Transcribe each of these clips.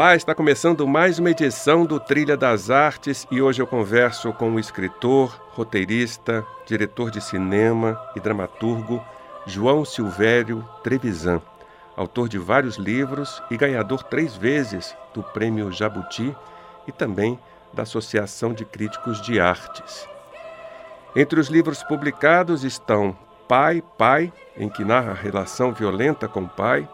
Olá, está começando mais uma edição do Trilha das Artes e hoje eu converso com o escritor, roteirista, diretor de cinema e dramaturgo João Silvério Trevisan, autor de vários livros e ganhador três vezes do Prêmio Jabuti e também da Associação de Críticos de Artes. Entre os livros publicados estão Pai, Pai, em que narra a relação violenta com o pai,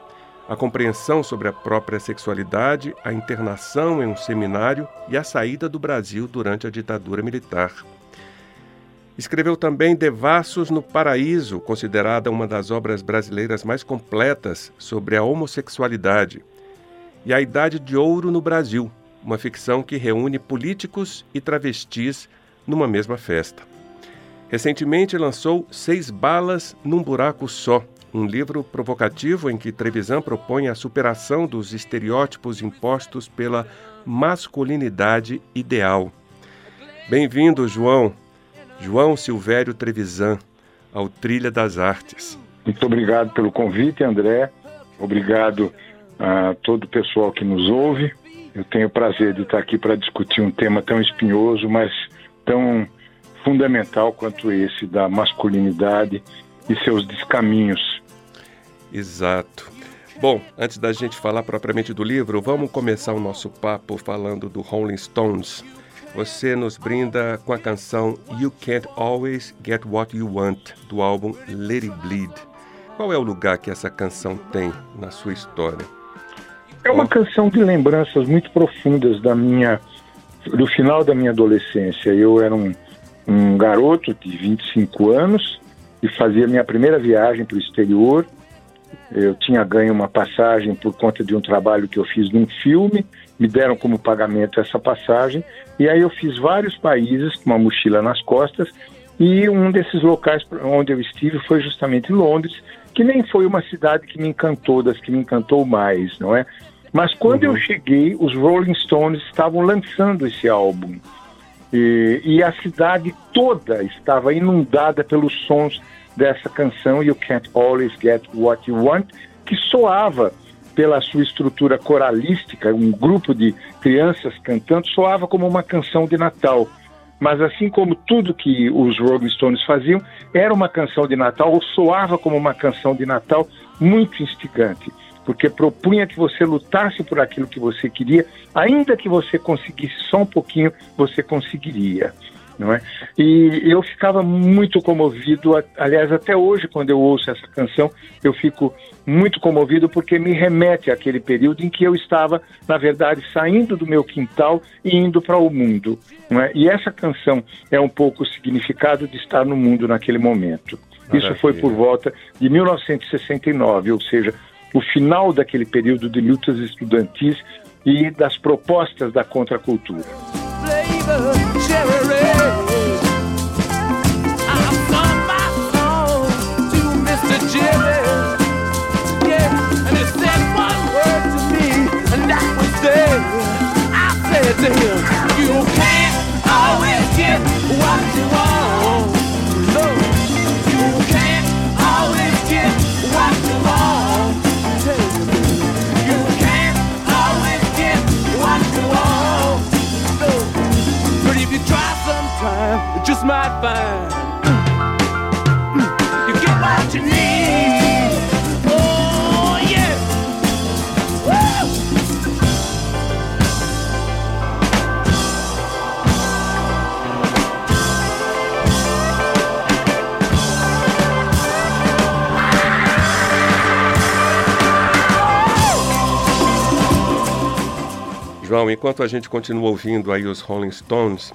a compreensão sobre a própria sexualidade, a internação em um seminário e a saída do Brasil durante a ditadura militar. Escreveu também Devassos no Paraíso, considerada uma das obras brasileiras mais completas sobre a homossexualidade, e A Idade de Ouro no Brasil, uma ficção que reúne políticos e travestis numa mesma festa. Recentemente lançou Seis Balas num Buraco Só, um livro provocativo em que Trevisan propõe a superação dos estereótipos impostos pela masculinidade ideal. Bem-vindo, João. João Silvério Trevisan, ao Trilha das Artes. Muito obrigado pelo convite, André. Obrigado a todo o pessoal que nos ouve. Eu tenho o prazer de estar aqui para discutir um tema tão espinhoso, mas tão fundamental quanto esse da masculinidade e seus descaminhos Exato. Bom, antes da gente falar propriamente do livro, vamos começar o nosso papo falando do Rolling Stones. Você nos brinda com a canção You Can't Always Get What You Want, do álbum Let It Bleed. Qual é o lugar que essa canção tem na sua história? É uma canção de lembranças muito profundas da minha do final da minha adolescência. Eu era um, um garoto de 25 anos e fazia minha primeira viagem para o exterior eu tinha ganho uma passagem por conta de um trabalho que eu fiz num filme, me deram como pagamento essa passagem, e aí eu fiz vários países com uma mochila nas costas, e um desses locais onde eu estive foi justamente Londres, que nem foi uma cidade que me encantou, das que me encantou mais, não é? Mas quando uhum. eu cheguei, os Rolling Stones estavam lançando esse álbum. E, e a cidade toda estava inundada pelos sons dessa canção You Can't Always Get What You Want, que soava pela sua estrutura coralística, um grupo de crianças cantando, soava como uma canção de Natal. Mas assim como tudo que os Rolling Stones faziam, era uma canção de Natal, ou soava como uma canção de Natal muito instigante, porque propunha que você lutasse por aquilo que você queria, ainda que você conseguisse só um pouquinho, você conseguiria não é? E eu ficava muito comovido, aliás, até hoje, quando eu ouço essa canção, eu fico muito comovido porque me remete àquele período em que eu estava, na verdade, saindo do meu quintal e indo para o mundo. Não é? E essa canção é um pouco o significado de estar no mundo naquele momento. Maravilha. Isso foi por volta de 1969, ou seja, o final daquele período de lutas estudantis e das propostas da contracultura. To him. João, enquanto a gente continua ouvindo aí os Rolling Stones,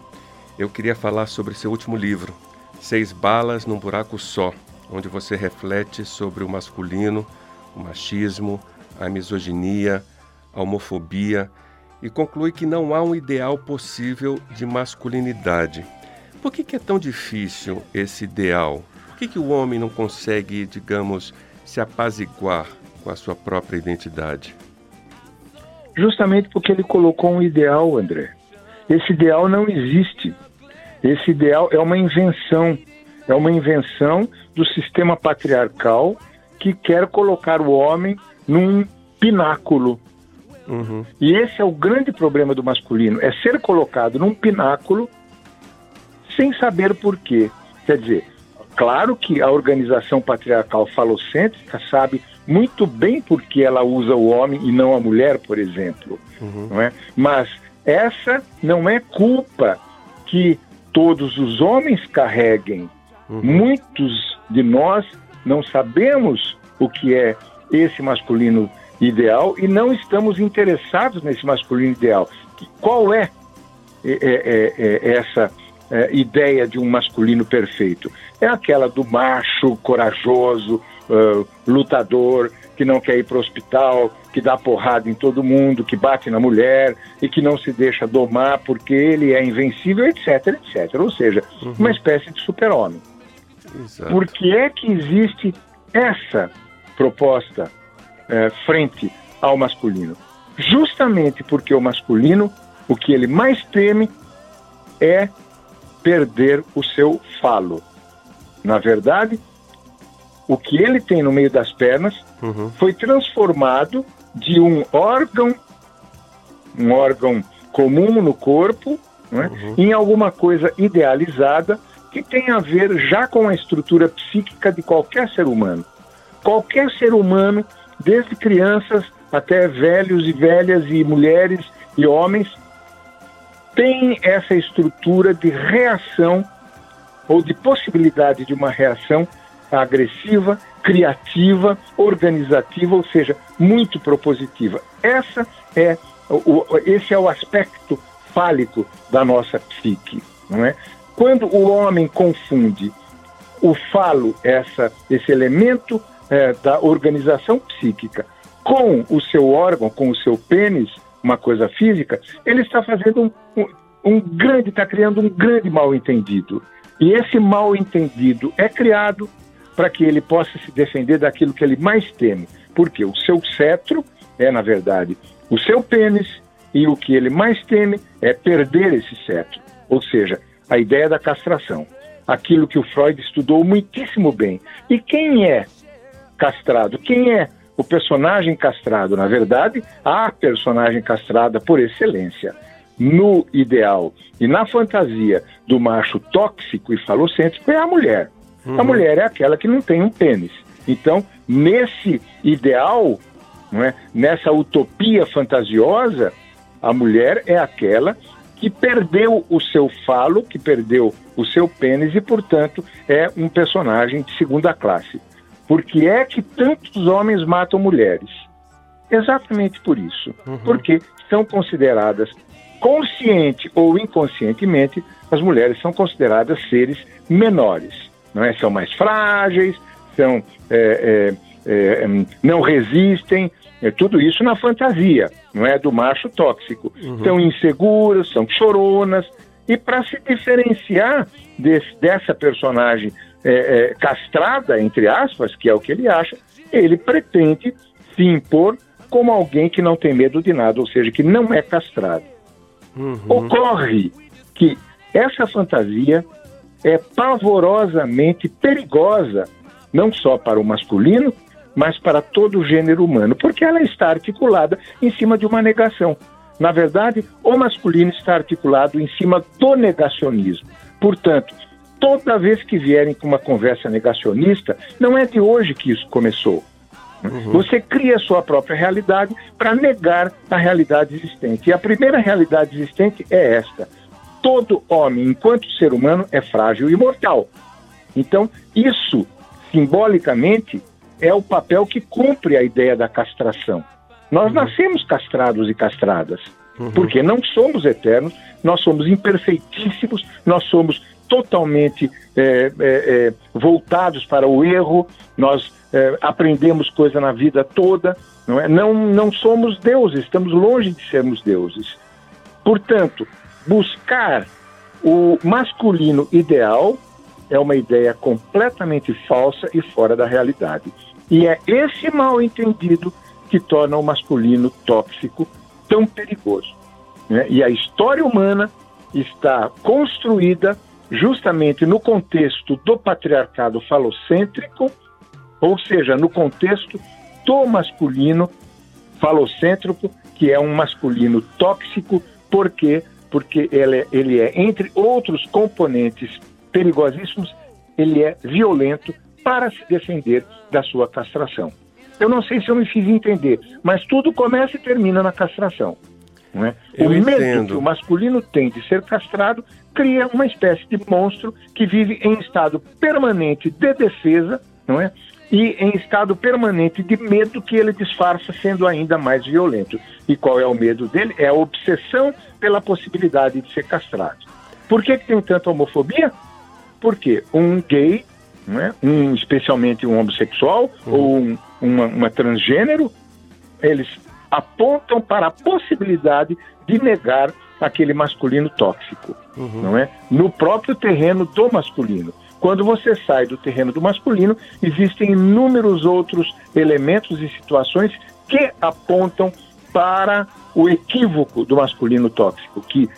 eu queria falar sobre seu último livro, Seis Balas num Buraco Só, onde você reflete sobre o masculino, o machismo, a misoginia, a homofobia e conclui que não há um ideal possível de masculinidade. Por que, que é tão difícil esse ideal? Por que, que o homem não consegue, digamos, se apaziguar com a sua própria identidade? Justamente porque ele colocou um ideal, André. Esse ideal não existe. Esse ideal é uma invenção. É uma invenção do sistema patriarcal que quer colocar o homem num pináculo. Uhum. E esse é o grande problema do masculino: é ser colocado num pináculo sem saber por quê. Quer dizer, claro que a organização patriarcal falocêntrica sabe muito bem por que ela usa o homem e não a mulher, por exemplo. Uhum. Não é? Mas essa não é culpa que todos os homens carreguem. Uhum. Muitos de nós não sabemos o que é esse masculino ideal e não estamos interessados nesse masculino ideal. Qual é, é, é, é essa é, ideia de um masculino perfeito? É aquela do macho corajoso, uh, lutador, que não quer ir para o hospital, que dá porrada em todo mundo, que bate na mulher e que não se deixa domar porque ele é invencível, etc, etc. Ou seja, uhum. uma espécie de super-homem. Por que é que existe essa proposta é, frente ao masculino? Justamente porque o masculino, o que ele mais teme é perder o seu falo. Na verdade, o que ele tem no meio das pernas uhum. foi transformado de um órgão, um órgão comum no corpo, né, uhum. em alguma coisa idealizada que tem a ver já com a estrutura psíquica de qualquer ser humano. Qualquer ser humano, desde crianças até velhos e velhas e mulheres e homens, tem essa estrutura de reação ou de possibilidade de uma reação agressiva, criativa, organizativa, ou seja, muito propositiva. Essa é o, esse é o aspecto fálico da nossa psique, não é? Quando o homem confunde o falo, essa, esse elemento é, da organização psíquica, com o seu órgão, com o seu pênis, uma coisa física, ele está fazendo um, um, um grande, está criando um grande mal entendido. E esse mal entendido é criado para que ele possa se defender daquilo que ele mais teme. Porque o seu cetro é, na verdade, o seu pênis e o que ele mais teme é perder esse cetro. Ou seja, a ideia da castração. Aquilo que o Freud estudou muitíssimo bem. E quem é castrado? Quem é o personagem castrado? Na verdade, a personagem castrada por excelência. No ideal e na fantasia do macho tóxico e falocêntrico é a mulher. Uhum. A mulher é aquela que não tem um pênis. Então, nesse ideal, não é? nessa utopia fantasiosa, a mulher é aquela que perdeu o seu falo, que perdeu o seu pênis e, portanto, é um personagem de segunda classe. Por que é que tantos homens matam mulheres? Exatamente por isso. Uhum. Porque são consideradas, consciente ou inconscientemente, as mulheres são consideradas seres menores não é? São mais frágeis, são, é, é, é, não resistem, é tudo isso na fantasia, não é? Do macho tóxico. Uhum. São inseguras, são choronas, e para se diferenciar desse, dessa personagem é, é, castrada, entre aspas, que é o que ele acha, ele pretende se impor como alguém que não tem medo de nada, ou seja, que não é castrado. Uhum. Ocorre que essa fantasia é pavorosamente perigosa, não só para o masculino, mas para todo o gênero humano, porque ela está articulada em cima de uma negação. Na verdade, o masculino está articulado em cima do negacionismo. Portanto, toda vez que vierem com uma conversa negacionista, não é de hoje que isso começou. Uhum. Você cria a sua própria realidade para negar a realidade existente. E a primeira realidade existente é esta: todo homem, enquanto ser humano, é frágil e mortal. Então, isso, simbolicamente, é o papel que cumpre a ideia da castração. Nós uhum. nascemos castrados e castradas, uhum. porque não somos eternos, nós somos imperfeitíssimos, nós somos totalmente é, é, é, voltados para o erro, nós é, aprendemos coisa na vida toda, não, é? não, não somos deuses, estamos longe de sermos deuses. Portanto, buscar o masculino ideal é uma ideia completamente falsa e fora da realidade. E é esse mal entendido que torna o masculino tóxico tão perigoso. Né? E a história humana está construída justamente no contexto do patriarcado falocêntrico, ou seja, no contexto do masculino falocêntrico, que é um masculino tóxico, por quê? Porque ele é, ele é, entre outros componentes perigosíssimos, ele é violento para se defender da sua castração. Eu não sei se eu me fiz entender, mas tudo começa e termina na castração. É? o medo que o masculino tem de ser castrado cria uma espécie de monstro que vive em estado permanente de defesa, não é? E em estado permanente de medo que ele disfarça sendo ainda mais violento. E qual é o medo dele? É a obsessão pela possibilidade de ser castrado. Por que, que tem tanta homofobia? Porque um gay, não é? um, especialmente um homossexual uhum. ou um, uma, uma transgênero, eles apontam para a possibilidade de negar aquele masculino tóxico, uhum. não é? No próprio terreno do masculino. Quando você sai do terreno do masculino, existem inúmeros outros elementos e situações que apontam para o equívoco do masculino tóxico, que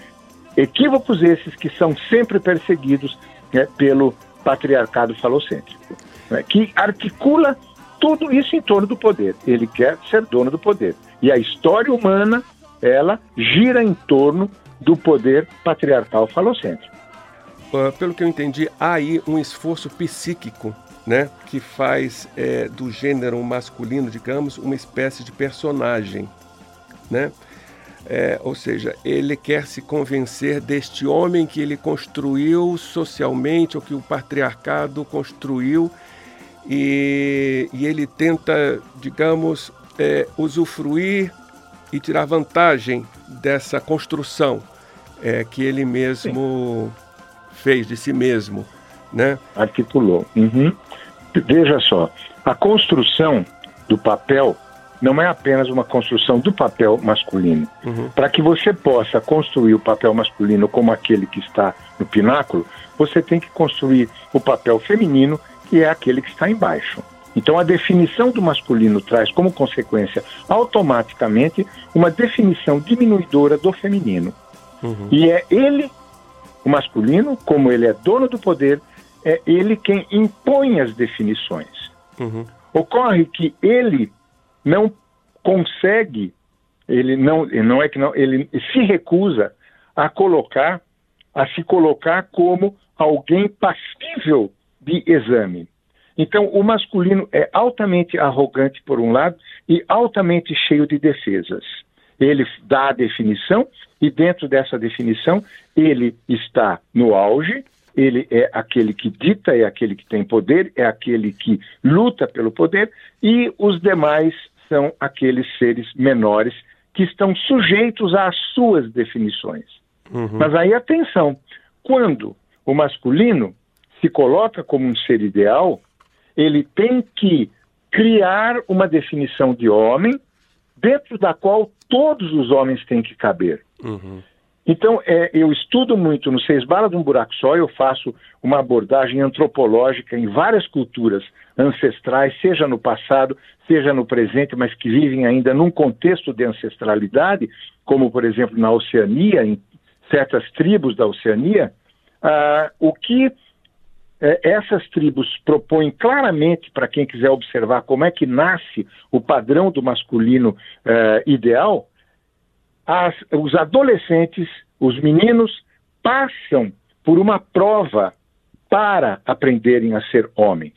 equívocos esses que são sempre perseguidos né, pelo patriarcado falocêntrico, né, que articula tudo isso em torno do poder. Ele quer ser dono do poder. E a história humana, ela gira em torno do poder patriarcal falocêntrico. Uh, pelo que eu entendi, há aí um esforço psíquico né, que faz é, do gênero masculino, digamos, uma espécie de personagem. Né? É, ou seja, ele quer se convencer deste homem que ele construiu socialmente, ou que o patriarcado construiu, e, e ele tenta, digamos, é, usufruir e tirar vantagem dessa construção é, que ele mesmo Sim. Fez de si mesmo, né? Articulou. Uhum. Veja só, a construção do papel não é apenas uma construção do papel masculino. Uhum. Para que você possa construir o papel masculino como aquele que está no pináculo, você tem que construir o papel feminino, que é aquele que está embaixo. Então, a definição do masculino traz como consequência automaticamente uma definição diminuidora do feminino. Uhum. E é ele, o masculino, como ele é dono do poder, é ele quem impõe as definições. Uhum. Ocorre que ele não consegue, ele não, não é que não, ele se recusa a colocar, a se colocar como alguém passível de exame. Então, o masculino é altamente arrogante, por um lado, e altamente cheio de defesas. Ele dá a definição, e dentro dessa definição, ele está no auge, ele é aquele que dita, é aquele que tem poder, é aquele que luta pelo poder, e os demais são aqueles seres menores que estão sujeitos às suas definições. Uhum. Mas aí atenção, quando o masculino se coloca como um ser ideal, ele tem que criar uma definição de homem dentro da qual todos os homens têm que caber. Uhum. Então, é, eu estudo muito no Seis Balas de um Buraco Só, eu faço uma abordagem antropológica em várias culturas ancestrais, seja no passado, seja no presente, mas que vivem ainda num contexto de ancestralidade, como, por exemplo, na Oceania, em certas tribos da Oceania, ah, o que é, essas tribos propõem claramente para quem quiser observar como é que nasce o padrão do masculino é, ideal, as, os adolescentes, os meninos, passam por uma prova para aprenderem a ser homens.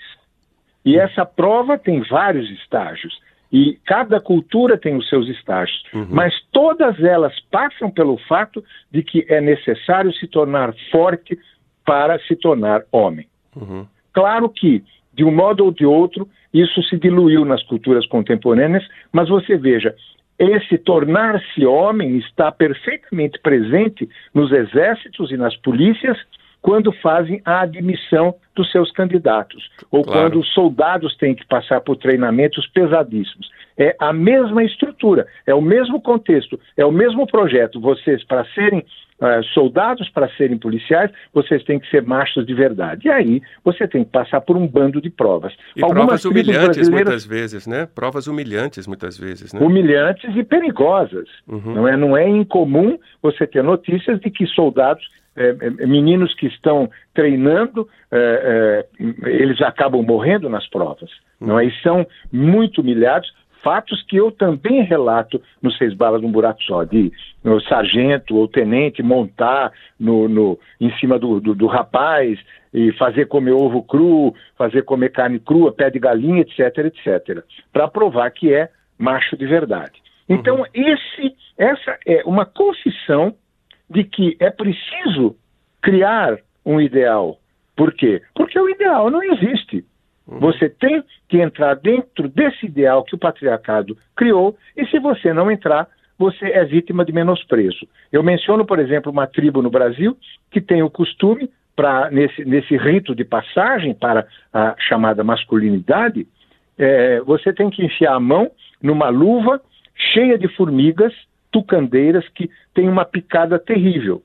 E essa prova tem vários estágios. E cada cultura tem os seus estágios, uhum. mas todas elas passam pelo fato de que é necessário se tornar forte para se tornar homem. Uhum. Claro que, de um modo ou de outro, isso se diluiu nas culturas contemporâneas, mas você veja, esse tornar-se homem está perfeitamente presente nos exércitos e nas polícias, quando fazem a admissão dos seus candidatos, ou claro. quando os soldados têm que passar por treinamentos pesadíssimos. É a mesma estrutura, é o mesmo contexto, é o mesmo projeto. Vocês, para serem uh, soldados, para serem policiais, vocês têm que ser machos de verdade. E aí você tem que passar por um bando de provas. E Algumas provas humilhantes muitas vezes, né? Provas humilhantes muitas vezes, né? Humilhantes e perigosas. Uhum. Não, é, não é incomum você ter notícias de que soldados é, é, meninos que estão treinando, é, é, eles acabam morrendo nas provas. Uhum. Não é? E são muito humilhados. Fatos que eu também relato no Seis Balas num Buraco Só, de o sargento ou tenente montar no, no em cima do, do, do, rapaz e fazer comer ovo cru, fazer comer carne crua, pé de galinha, etc, etc, para provar que é macho de verdade. Então, uhum. esse, essa é uma confissão de que é preciso criar um ideal. Por quê? Porque o ideal não existe. Uhum. Você tem que entrar dentro desse ideal que o patriarcado criou, e se você não entrar, você é vítima de menosprezo. Eu menciono, por exemplo, uma tribo no Brasil que tem o costume, pra, nesse, nesse rito de passagem para a chamada masculinidade, é, você tem que enfiar a mão numa luva cheia de formigas tucandeiras que tem uma picada terrível.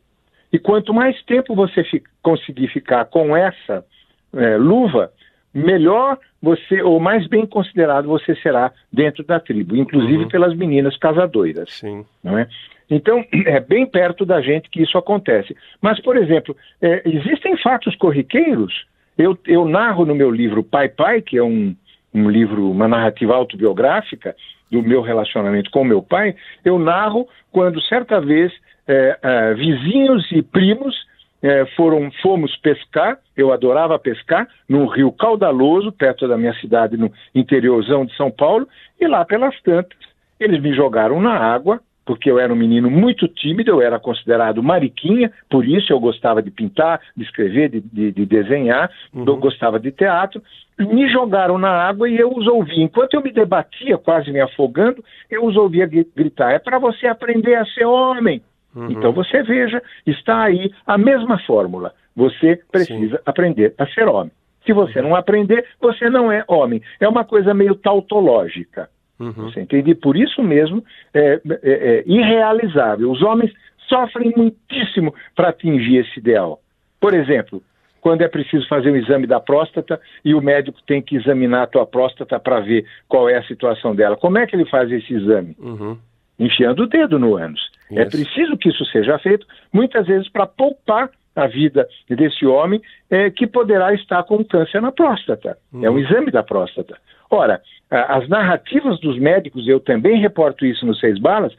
E quanto mais tempo você fi conseguir ficar com essa é, luva, melhor você, ou mais bem considerado você será dentro da tribo, inclusive uhum. pelas meninas casadoiras. Sim. Não é? Então, é bem perto da gente que isso acontece. Mas, por exemplo, é, existem fatos corriqueiros. Eu, eu narro no meu livro Pai Pai, que é um, um livro, uma narrativa autobiográfica, do meu relacionamento com meu pai, eu narro quando certa vez é, é, vizinhos e primos é, foram, fomos pescar, eu adorava pescar, num rio caudaloso, perto da minha cidade, no interiorzão de São Paulo, e lá pelas tantas, eles me jogaram na água, porque eu era um menino muito tímido, eu era considerado mariquinha, por isso eu gostava de pintar, de escrever, de, de, de desenhar, uhum. eu gostava de teatro. Me jogaram na água e eu os ouvi. Enquanto eu me debatia, quase me afogando, eu os ouvia gritar: é para você aprender a ser homem. Uhum. Então você veja, está aí a mesma fórmula. Você precisa Sim. aprender a ser homem. Se você não aprender, você não é homem. É uma coisa meio tautológica. Uhum. Você entende? Por isso mesmo é, é, é irrealizável. Os homens sofrem muitíssimo para atingir esse ideal. Por exemplo, quando é preciso fazer um exame da próstata e o médico tem que examinar a tua próstata para ver qual é a situação dela. Como é que ele faz esse exame? Uhum. Enfiando o dedo no ânus. É preciso que isso seja feito, muitas vezes para poupar a vida desse homem é, que poderá estar com câncer na próstata. Uhum. É um uhum. exame da próstata. Ora, as narrativas dos médicos, eu também reporto isso nos Seis Balas,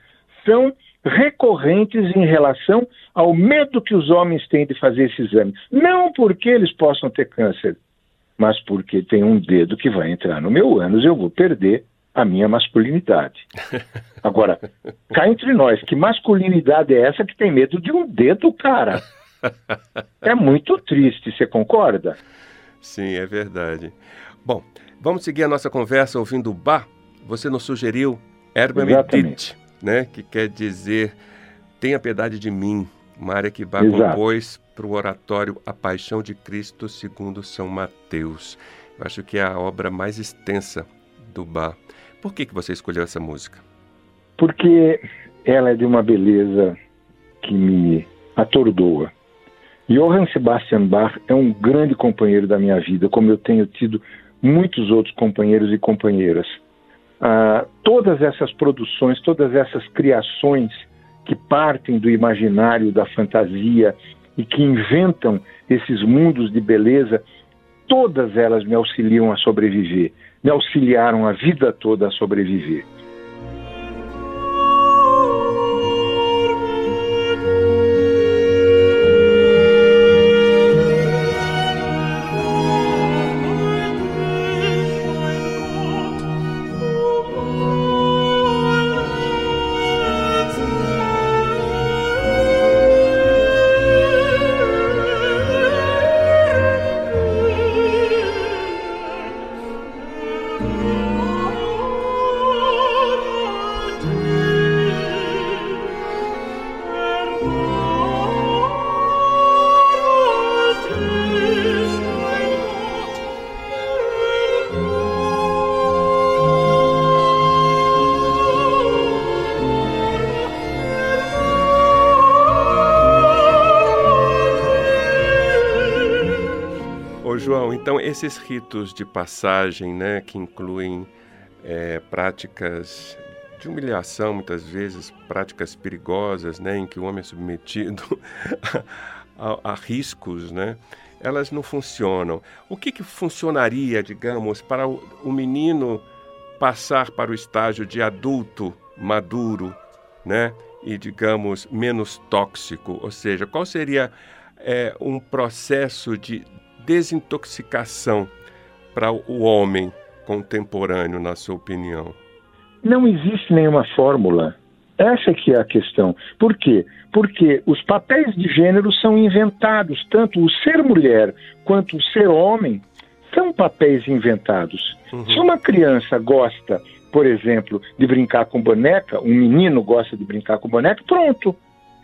são recorrentes em relação ao medo que os homens têm de fazer esse exame. Não porque eles possam ter câncer, mas porque tem um dedo que vai entrar no meu ânus e eu vou perder a minha masculinidade. Agora, cá entre nós, que masculinidade é essa que tem medo de um dedo, cara? É muito triste, você concorda? Sim, é verdade. Bom, vamos seguir a nossa conversa ouvindo Bach. Você nos sugeriu Erba Medit, né? Que quer dizer Tenha piedade de mim. Uma área que Bach Exato. compôs para o oratório A Paixão de Cristo segundo São Mateus. Eu acho que é a obra mais extensa do. Por que, que você escolheu essa música? Porque ela é de uma beleza que me atordoa. Johann Sebastian Bach é um grande companheiro da minha vida, como eu tenho tido muitos outros companheiros e companheiras. Ah, todas essas produções, todas essas criações que partem do imaginário, da fantasia e que inventam esses mundos de beleza, todas elas me auxiliam a sobreviver, me auxiliaram a vida toda a sobreviver. Esses ritos de passagem, né, que incluem é, práticas de humilhação, muitas vezes, práticas perigosas, né, em que o homem é submetido a, a riscos, né, elas não funcionam. O que, que funcionaria, digamos, para o, o menino passar para o estágio de adulto maduro, né, e digamos menos tóxico? Ou seja, qual seria é, um processo de desintoxicação para o homem contemporâneo, na sua opinião? Não existe nenhuma fórmula. Essa é que é a questão. Por quê? Porque os papéis de gênero são inventados, tanto o ser mulher quanto o ser homem são papéis inventados. Uhum. Se uma criança gosta, por exemplo, de brincar com boneca, um menino gosta de brincar com boneca, pronto,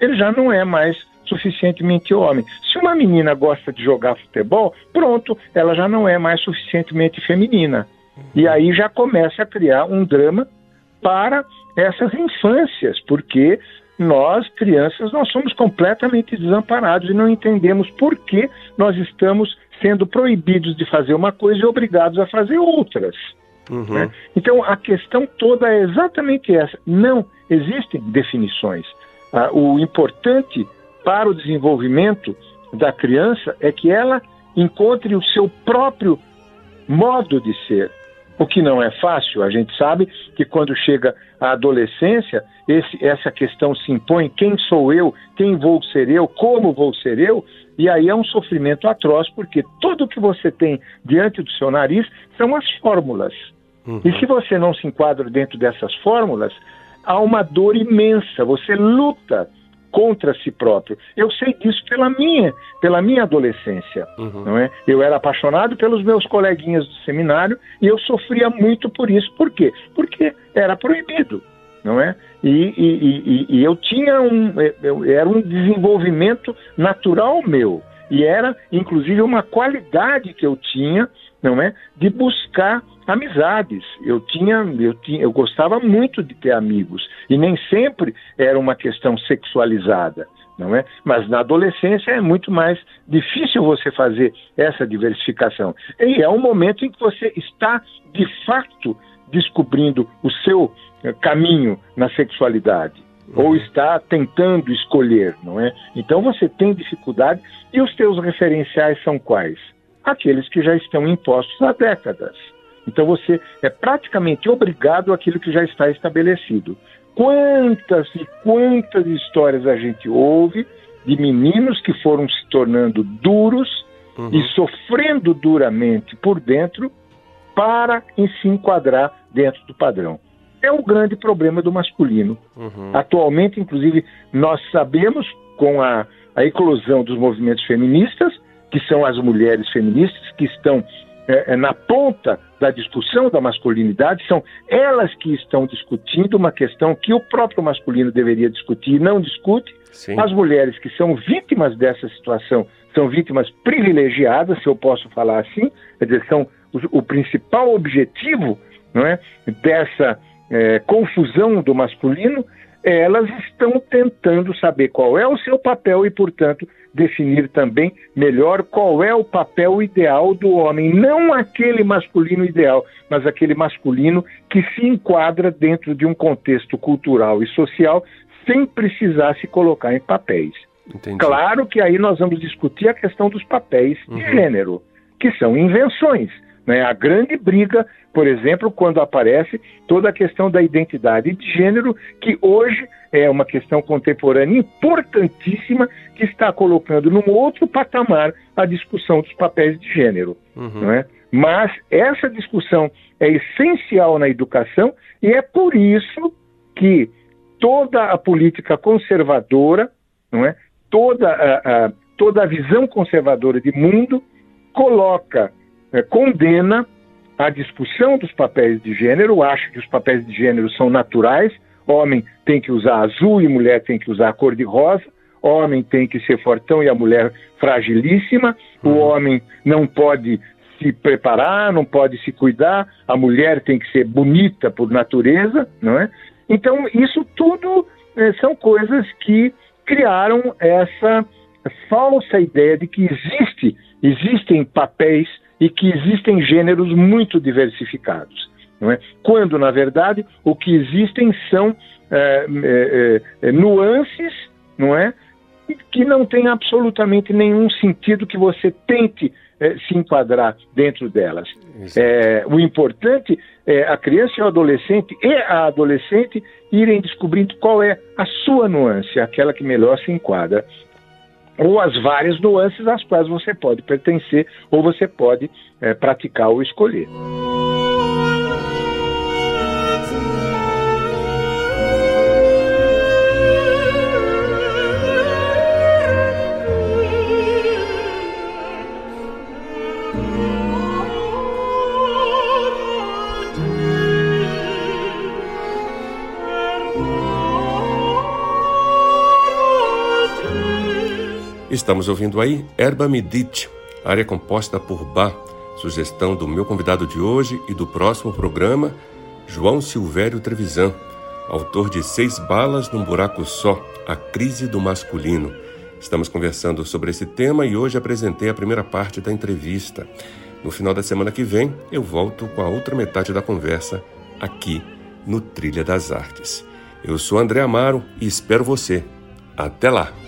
ele já não é mais suficientemente homem. Se uma menina gosta de jogar futebol, pronto, ela já não é mais suficientemente feminina. E aí já começa a criar um drama para essas infâncias, porque nós, crianças, nós somos completamente desamparados e não entendemos por que nós estamos sendo proibidos de fazer uma coisa e obrigados a fazer outras. Uhum. Né? Então, a questão toda é exatamente essa. Não existem definições. Ah, o importante para o desenvolvimento da criança é que ela encontre o seu próprio modo de ser. O que não é fácil, a gente sabe que quando chega a adolescência, esse, essa questão se impõe: quem sou eu, quem vou ser eu, como vou ser eu, e aí é um sofrimento atroz, porque tudo que você tem diante do seu nariz são as fórmulas. Uhum. E se você não se enquadra dentro dessas fórmulas, há uma dor imensa, você luta contra si próprio. Eu sei disso pela minha, pela minha adolescência, uhum. não é? Eu era apaixonado pelos meus coleguinhas do seminário e eu sofria muito por isso. Por quê? Porque era proibido, não é? E, e, e, e eu tinha um, eu, era um desenvolvimento natural meu e era, inclusive, uma qualidade que eu tinha, não é, de buscar amizades. Eu tinha, eu tinha, eu gostava muito de ter amigos e nem sempre era uma questão sexualizada, não é? Mas na adolescência é muito mais difícil você fazer essa diversificação. E é um momento em que você está de fato descobrindo o seu eh, caminho na sexualidade ou está tentando escolher, não é? Então você tem dificuldade e os teus referenciais são quais? Aqueles que já estão impostos há décadas. Então você é praticamente obrigado àquilo que já está estabelecido. Quantas e quantas histórias a gente ouve de meninos que foram se tornando duros uhum. e sofrendo duramente por dentro para se enquadrar dentro do padrão. É o grande problema do masculino. Uhum. Atualmente, inclusive, nós sabemos, com a, a eclosão dos movimentos feministas, que são as mulheres feministas que estão é, é, na ponta da discussão da masculinidade, são elas que estão discutindo uma questão que o próprio masculino deveria discutir e não discute. Sim. As mulheres que são vítimas dessa situação são vítimas privilegiadas, se eu posso falar assim, quer dizer, são o, o principal objetivo não é, dessa é, confusão do masculino, elas estão tentando saber qual é o seu papel e, portanto, definir também melhor qual é o papel ideal do homem, não aquele masculino ideal, mas aquele masculino que se enquadra dentro de um contexto cultural e social sem precisar se colocar em papéis. Entendi. Claro que aí nós vamos discutir a questão dos papéis uhum. de gênero, que são invenções. Né? A grande briga, por exemplo, quando aparece toda a questão da identidade de gênero, que hoje é uma questão contemporânea importantíssima que está colocando num outro patamar a discussão dos papéis de gênero. Uhum. Não é? Mas essa discussão é essencial na educação e é por isso que toda a política conservadora, não é? toda, a, a toda a visão conservadora de mundo coloca é, condena a discussão dos papéis de gênero, acha que os papéis de gênero são naturais, homem tem que usar azul e mulher tem que usar cor de rosa, homem tem que ser fortão e a mulher fragilíssima, uhum. o homem não pode se preparar, não pode se cuidar, a mulher tem que ser bonita por natureza, não é? Então, isso tudo é, são coisas que criaram essa falsa ideia de que existe, existem papéis e que existem gêneros muito diversificados. Não é? Quando, na verdade, o que existem são é, é, é, nuances, não é? Que não tem absolutamente nenhum sentido que você tente é, se enquadrar dentro delas. É, o importante é a criança e o adolescente e a adolescente irem descobrindo qual é a sua nuance, aquela que melhor se enquadra ou as várias nuances às quais você pode pertencer ou você pode é, praticar ou escolher. Estamos ouvindo aí Erba Midit, área composta por Bach, sugestão do meu convidado de hoje e do próximo programa, João Silvério Trevisan, autor de Seis Balas num Buraco Só, A Crise do Masculino. Estamos conversando sobre esse tema e hoje apresentei a primeira parte da entrevista. No final da semana que vem, eu volto com a outra metade da conversa aqui no Trilha das Artes. Eu sou André Amaro e espero você. Até lá!